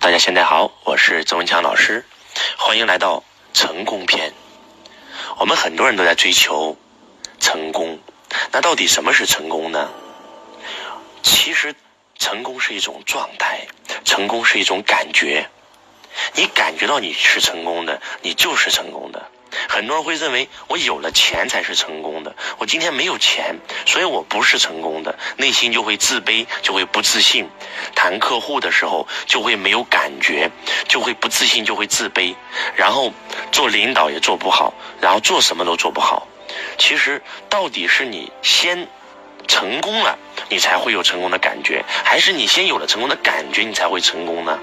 大家现在好，我是周文强老师，欢迎来到成功篇。我们很多人都在追求成功，那到底什么是成功呢？其实，成功是一种状态，成功是一种感觉。你感觉到你是成功的，你就是成功的。很多人会认为我有了钱才是成功的，我今天没有钱，所以我不是成功的，内心就会自卑，就会不自信。谈客户的时候就会没有感觉，就会不自信，就会自卑，然后做领导也做不好，然后做什么都做不好。其实到底是你先成功了，你才会有成功的感觉，还是你先有了成功的感觉，你才会成功呢？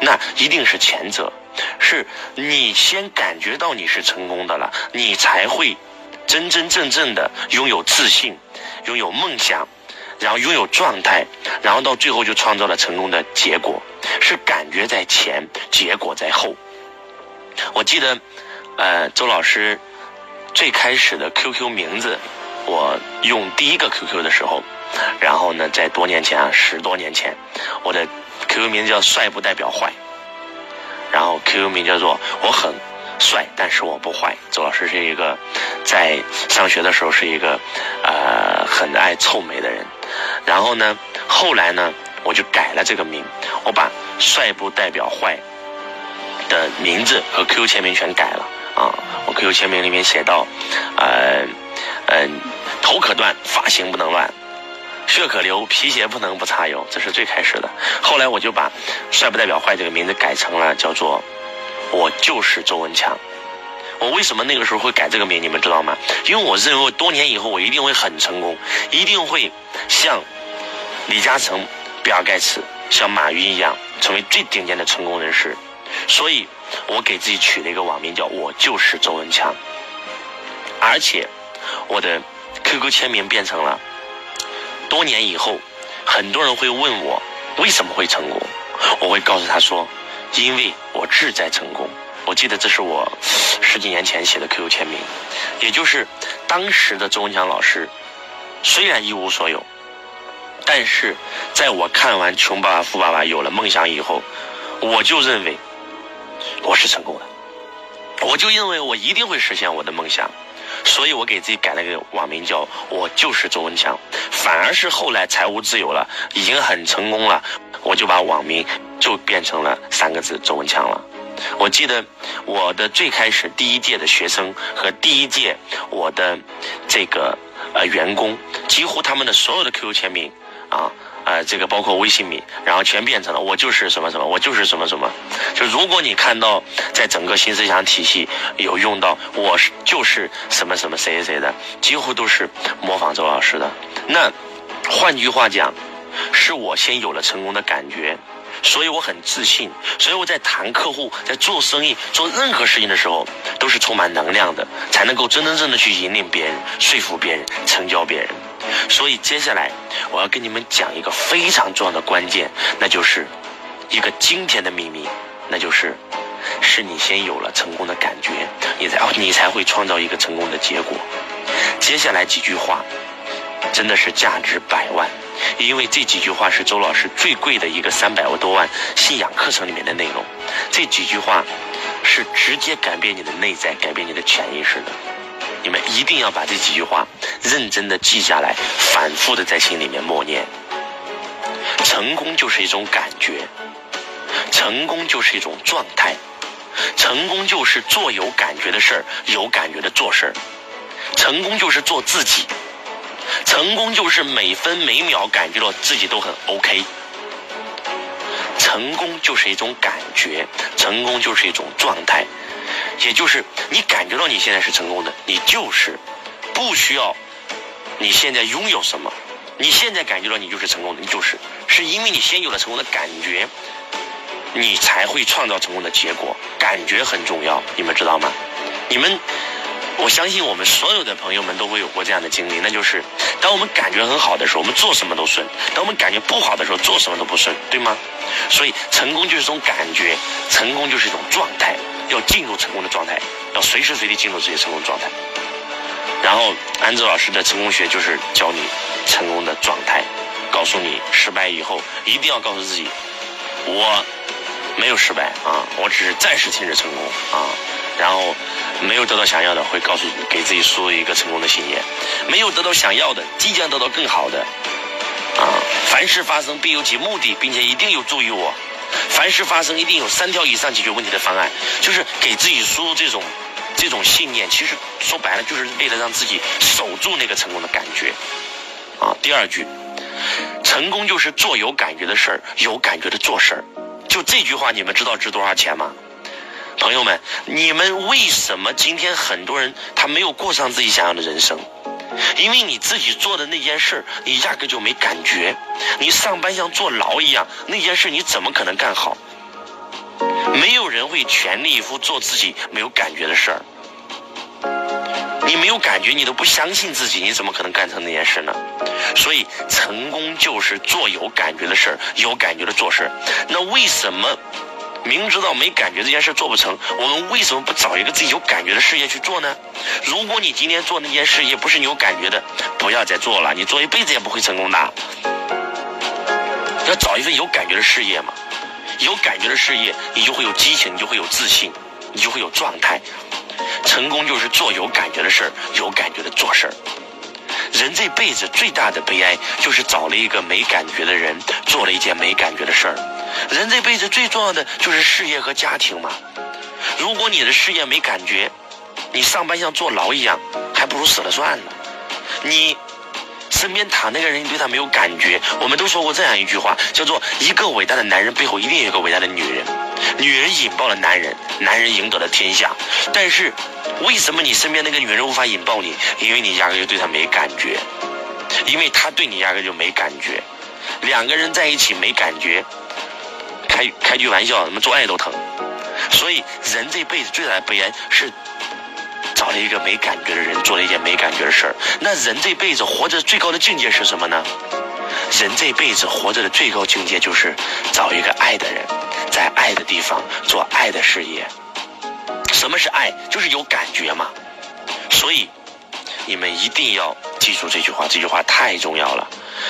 那一定是前者，是你先感觉到你是成功的了，你才会真真正正的拥有自信，拥有梦想，然后拥有状态，然后到最后就创造了成功的结果。是感觉在前，结果在后。我记得，呃，周老师最开始的 QQ 名字，我用第一个 QQ 的时候，然后呢，在多年前啊，十多年前，我的。QQ 名叫帅不代表坏，然后 QQ 名叫做我很帅，但是我不坏。周老师是一个在上学的时候是一个呃很爱臭美的人，然后呢，后来呢，我就改了这个名，我把帅不代表坏的名字和 QQ 签名全改了啊，我 QQ 签名里面写到，呃嗯，头可断，发型不能乱。血可流，皮鞋不能不擦油，这是最开始的。后来我就把“帅不代表坏”这个名字改成了叫做“我就是周文强”。我为什么那个时候会改这个名？你们知道吗？因为我认为多年以后我一定会很成功，一定会像李嘉诚、比尔盖茨、像马云一样，成为最顶尖的成功人士。所以，我给自己取了一个网名，叫我就是周文强。而且，我的 QQ 签名变成了。多年以后，很多人会问我为什么会成功，我会告诉他说，因为我志在成功。我记得这是我十几年前写的 QQ 签名，也就是当时的周文强老师，虽然一无所有，但是在我看完《穷爸爸富爸爸》有了梦想以后，我就认为我是成功的，我就认为我一定会实现我的梦想。所以我给自己改了个网名，叫我就是周文强。反而是后来财务自由了，已经很成功了，我就把网名就变成了三个字周文强了。我记得我的最开始第一届的学生和第一届我的这个呃员工，几乎他们的所有的 QQ 签名啊。啊这个包括微信名，然后全变成了我就是什么什么，我就是什么什么。就如果你看到在整个新思想体系有用到我是就是什么什么谁谁谁的，几乎都是模仿周老师的。那换句话讲，是我先有了成功的感觉，所以我很自信，所以我在谈客户、在做生意、做任何事情的时候都是充满能量的，才能够真真正正的去引领别人、说服别人、成交别人。所以接下来我要跟你们讲一个非常重要的关键，那就是一个惊天的秘密，那就是是你先有了成功的感觉，你才你才会创造一个成功的结果。接下来几句话真的是价值百万，因为这几句话是周老师最贵的一个三百多万信仰课程里面的内容。这几句话是直接改变你的内在，改变你的潜意识的。你们一定要把这几句话认真的记下来，反复的在心里面默念。成功就是一种感觉，成功就是一种状态，成功就是做有感觉的事儿，有感觉的做事儿，成功就是做自己，成功就是每分每秒感觉到自己都很 OK。成功就是一种感觉，成功就是一种状态。也就是你感觉到你现在是成功的，你就是不需要你现在拥有什么，你现在感觉到你就是成功的，你就是是因为你先有了成功的感觉，你才会创造成功的结果。感觉很重要，你们知道吗？你们，我相信我们所有的朋友们都会有过这样的经历，那就是当我们感觉很好的时候，我们做什么都顺；当我们感觉不好的时候，做什么都不顺，对吗？所以成功就是一种感觉，成功就是一种状态。要进入成功的状态，要随时随地进入自己成功状态。然后，安志老师的成功学就是教你成功的状态，告诉你失败以后一定要告诉自己，我没有失败啊，我只是暂时停止成功啊，然后没有得到想要的，会告诉给自己输入一个成功的信念，没有得到想要的，即将得到更好的啊，凡事发生必有其目的，并且一定有助于我，凡事发生一定有三条以上解决问题的方案，就是给自己输入这种这种信念，其实说白了就是为了让自己守住那个成功的感觉啊。第二句。成功就是做有感觉的事儿，有感觉的做事儿。就这句话，你们知道值多少钱吗？朋友们，你们为什么今天很多人他没有过上自己想要的人生？因为你自己做的那件事，你压根就没感觉。你上班像坐牢一样，那件事你怎么可能干好？没有人会全力以赴做自己没有感觉的事儿。你没有感觉，你都不相信自己，你怎么可能干成那件事呢？所以，成功就是做有感觉的事儿，有感觉的做事。那为什么明知道没感觉这件事做不成，我们为什么不找一个自己有感觉的事业去做呢？如果你今天做那件事业不是你有感觉的，不要再做了，你做一辈子也不会成功的。要找一份有感觉的事业嘛，有感觉的事业，你就会有激情，你就会有自信，你就会有状态。成功就是做有感觉的事儿，有感觉的做事儿。人这辈子最大的悲哀，就是找了一个没感觉的人，做了一件没感觉的事儿。人这辈子最重要的就是事业和家庭嘛。如果你的事业没感觉，你上班像坐牢一样，还不如死了算了。你。身边躺那个人，你对他没有感觉。我们都说过这样一句话，叫做“一个伟大的男人背后一定有一个伟大的女人，女人引爆了男人，男人赢得了天下。”但是，为什么你身边那个女人无法引爆你？因为你压根就对她没感觉，因为她对你压根就没感觉。两个人在一起没感觉，开开句玩笑，什么做爱都疼。所以，人这辈子最大的悲哀是。找了一个没感觉的人，做了一件没感觉的事儿。那人这辈子活着最高的境界是什么呢？人这辈子活着的最高境界就是找一个爱的人，在爱的地方做爱的事业。什么是爱？就是有感觉嘛。所以你们一定要记住这句话，这句话太重要了。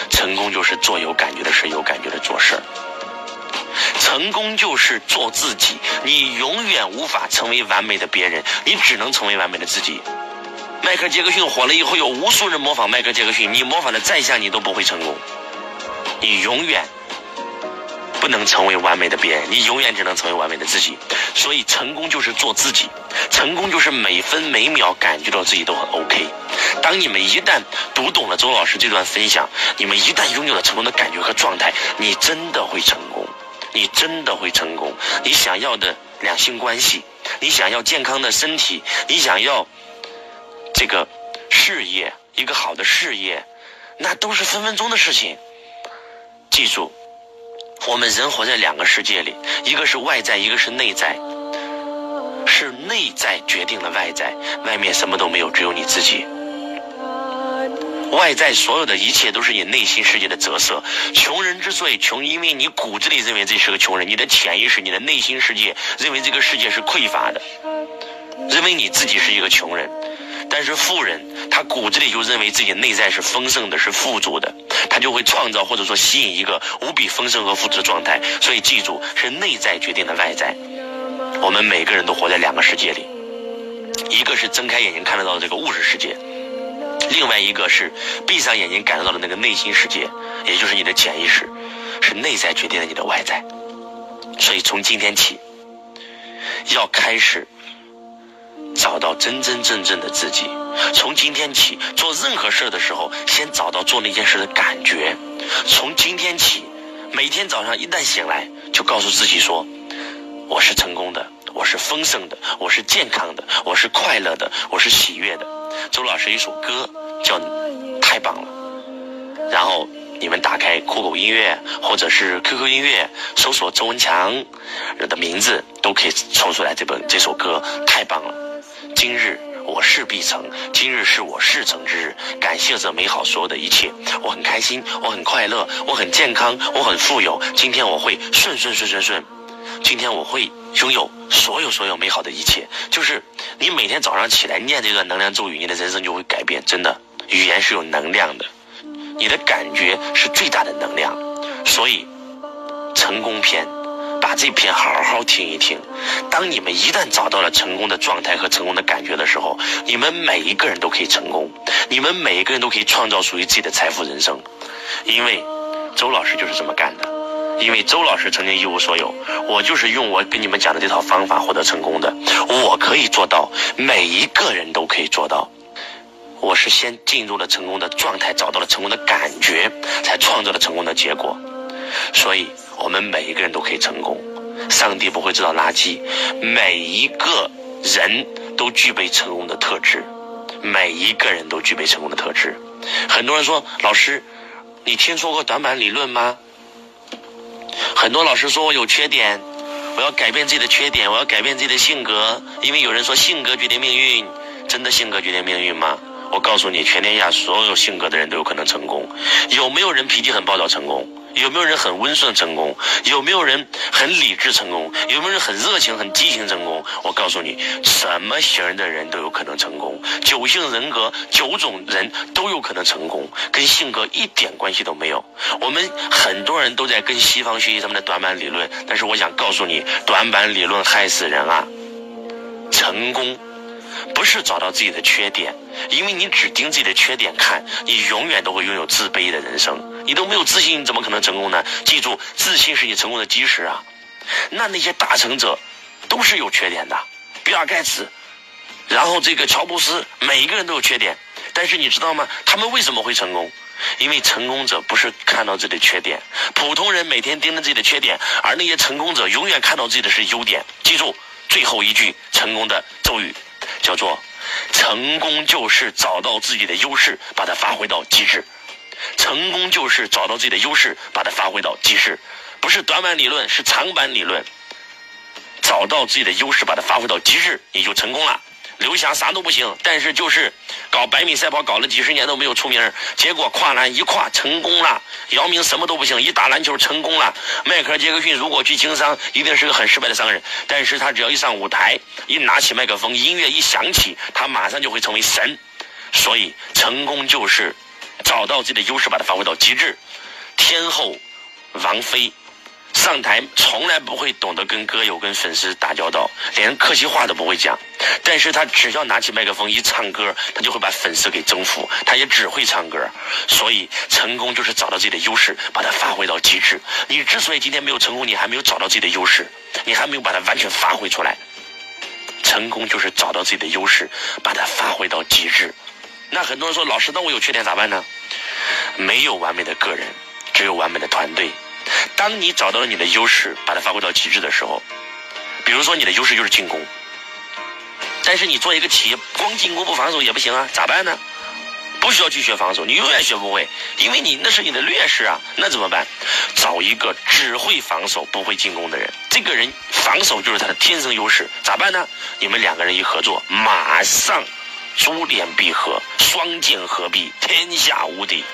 成功就是做有感觉的事，有感觉的做事儿。成功就是做自己，你永远无法成为完美的别人，你只能成为完美的自己。迈克尔·杰克逊火了以后，有无数人模仿迈克尔·杰克逊，你模仿的再像，你都不会成功。你永远不能成为完美的别人，你永远只能成为完美的自己。所以，成功就是做自己，成功就是每分每秒感觉到自己都很 OK。当你们一旦读懂了周老师这段分享，你们一旦拥有了成功的感觉和状态，你真的会成功。你真的会成功。你想要的两性关系，你想要健康的身体，你想要这个事业，一个好的事业，那都是分分钟的事情。记住，我们人活在两个世界里，一个是外在，一个是内在。是内在决定了外在，外面什么都没有，只有你自己。外在所有的一切都是你内心世界的折射。穷人之所以穷，因为你骨子里认为自己是个穷人，你的潜意识、你的内心世界认为这个世界是匮乏的，认为你自己是一个穷人。但是富人，他骨子里就认为自己内在是丰盛的，是富足的，他就会创造或者说吸引一个无比丰盛和富足的状态。所以记住，是内在决定了外在。我们每个人都活在两个世界里，一个是睁开眼睛看得到的这个物质世界。另外一个是闭上眼睛感受到的那个内心世界，也就是你的潜意识，是内在决定了你的外在。所以从今天起，要开始找到真真正正的自己。从今天起做任何事的时候，先找到做那件事的感觉。从今天起，每天早上一旦醒来，就告诉自己说：“我是成功的，我是丰盛的，我是健康的，我是快乐的，我是喜悦的。”周老师一首歌叫《太棒了》，然后你们打开酷狗音乐或者是 QQ 音乐，搜索周文强的名字，都可以抽出来这本这首歌《太棒了》。今日我事必成，今日是我事成之日，感谢这美好所有的一切，我很开心，我很快乐，我很健康，我很富有。今天我会顺顺顺顺顺，今天我会拥有所有所有美好的一切，就是。你每天早上起来念这段能量咒语，你的人生就会改变。真的，语言是有能量的，你的感觉是最大的能量。所以，成功篇把这篇好好听一听。当你们一旦找到了成功的状态和成功的感觉的时候，你们每一个人都可以成功，你们每一个人都可以创造属于自己的财富人生。因为周老师就是这么干的。因为周老师曾经一无所有，我就是用我跟你们讲的这套方法获得成功的。我可以做到，每一个人都可以做到。我是先进入了成功的状态，找到了成功的感觉，才创造了成功的结果。所以，我们每一个人都可以成功。上帝不会制造垃圾，每一个人都具备成功的特质，每一个人都具备成功的特质。很多人说，老师，你听说过短板理论吗？很多老师说我有缺点，我要改变自己的缺点，我要改变自己的性格，因为有人说性格决定命运，真的性格决定命运吗？我告诉你，全天下所有性格的人都有可能成功。有没有人脾气很暴躁成功？有没有人很温顺成功？有没有人很理智成功？有没有人很热情、很激情成功？我告诉你，什么型的人都有可能成功。九型人格，九种人都有可能成功，跟性格一点关系都没有。我们很多人都在跟西方学习他们的短板理论，但是我想告诉你，短板理论害死人啊！成功。不是找到自己的缺点，因为你只盯自己的缺点看，你永远都会拥有自卑的人生。你都没有自信，你怎么可能成功呢？记住，自信是你成功的基石啊！那那些大成者都是有缺点的，比尔盖茨，然后这个乔布斯，每一个人都有缺点。但是你知道吗？他们为什么会成功？因为成功者不是看到自己的缺点，普通人每天盯着自己的缺点，而那些成功者永远看到自己的是优点。记住最后一句成功的咒语。叫做成功就是找到自己的优势，把它发挥到极致。成功就是找到自己的优势，把它发挥到极致。不是短板理论，是长板理论。找到自己的优势，把它发挥到极致，你就成功了。刘翔啥都不行，但是就是搞百米赛跑搞了几十年都没有出名，结果跨栏一跨成功了。姚明什么都不行，一打篮球成功了。迈克尔杰克逊如果去经商，一定是个很失败的商人，但是他只要一上舞台，一拿起麦克风，音乐一响起，他马上就会成为神。所以成功就是找到自己的优势，把它发挥到极致。天后王菲。上台从来不会懂得跟歌友、跟粉丝打交道，连客气话都不会讲。但是他只要拿起麦克风一唱歌，他就会把粉丝给征服。他也只会唱歌，所以成功就是找到自己的优势，把它发挥到极致。你之所以今天没有成功，你还没有找到自己的优势，你还没有把它完全发挥出来。成功就是找到自己的优势，把它发挥到极致。那很多人说，老师，那我有缺点咋办呢？没有完美的个人，只有完美的团队。当你找到了你的优势，把它发挥到极致的时候，比如说你的优势就是进攻，但是你做一个企业光进攻不防守也不行啊，咋办呢？不需要去学防守，你永远学不会，因为你那是你的劣势啊。那怎么办？找一个只会防守不会进攻的人，这个人防守就是他的天生优势，咋办呢？你们两个人一合作，马上珠联璧合，双剑合璧，天下无敌。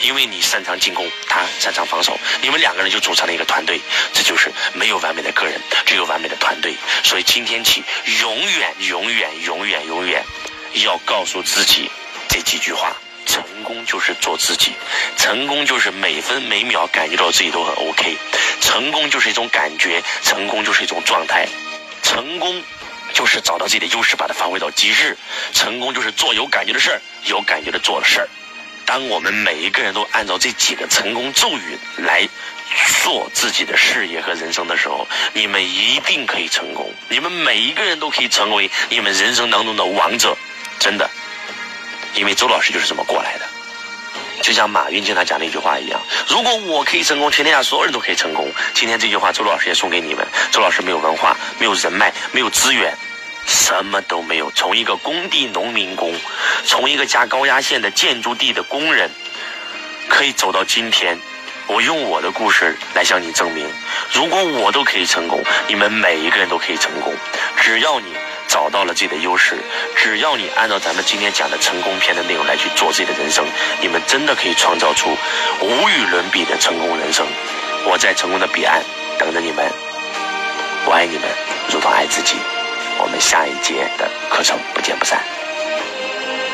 因为你擅长进攻，他擅长防守，你们两个人就组成了一个团队。这就是没有完美的个人，只有完美的团队。所以今天起，永远、永远、永远、永远要告诉自己这几句话：成功就是做自己，成功就是每分每秒感觉到自己都很 OK，成功就是一种感觉，成功就是一种状态，成功就是找到自己的优势，把它发挥到极致，成功就是做有感觉的事儿，有感觉的做的事儿。当我们每一个人都按照这几个成功咒语来做自己的事业和人生的时候，你们一定可以成功。你们每一个人都可以成为你们人生当中的王者，真的。因为周老师就是这么过来的。就像马云经常讲的一句话一样：如果我可以成功，全天下所有人都可以成功。今天这句话，周老师也送给你们。周老师没有文化，没有人脉，没有资源。什么都没有，从一个工地农民工，从一个加高压线的建筑地的工人，可以走到今天。我用我的故事来向你证明，如果我都可以成功，你们每一个人都可以成功。只要你找到了自己的优势，只要你按照咱们今天讲的成功篇的内容来去做自己的人生，你们真的可以创造出无与伦比的成功人生。我在成功的彼岸等着你们，我爱你们，如同爱自己。下一节的课程不见不散。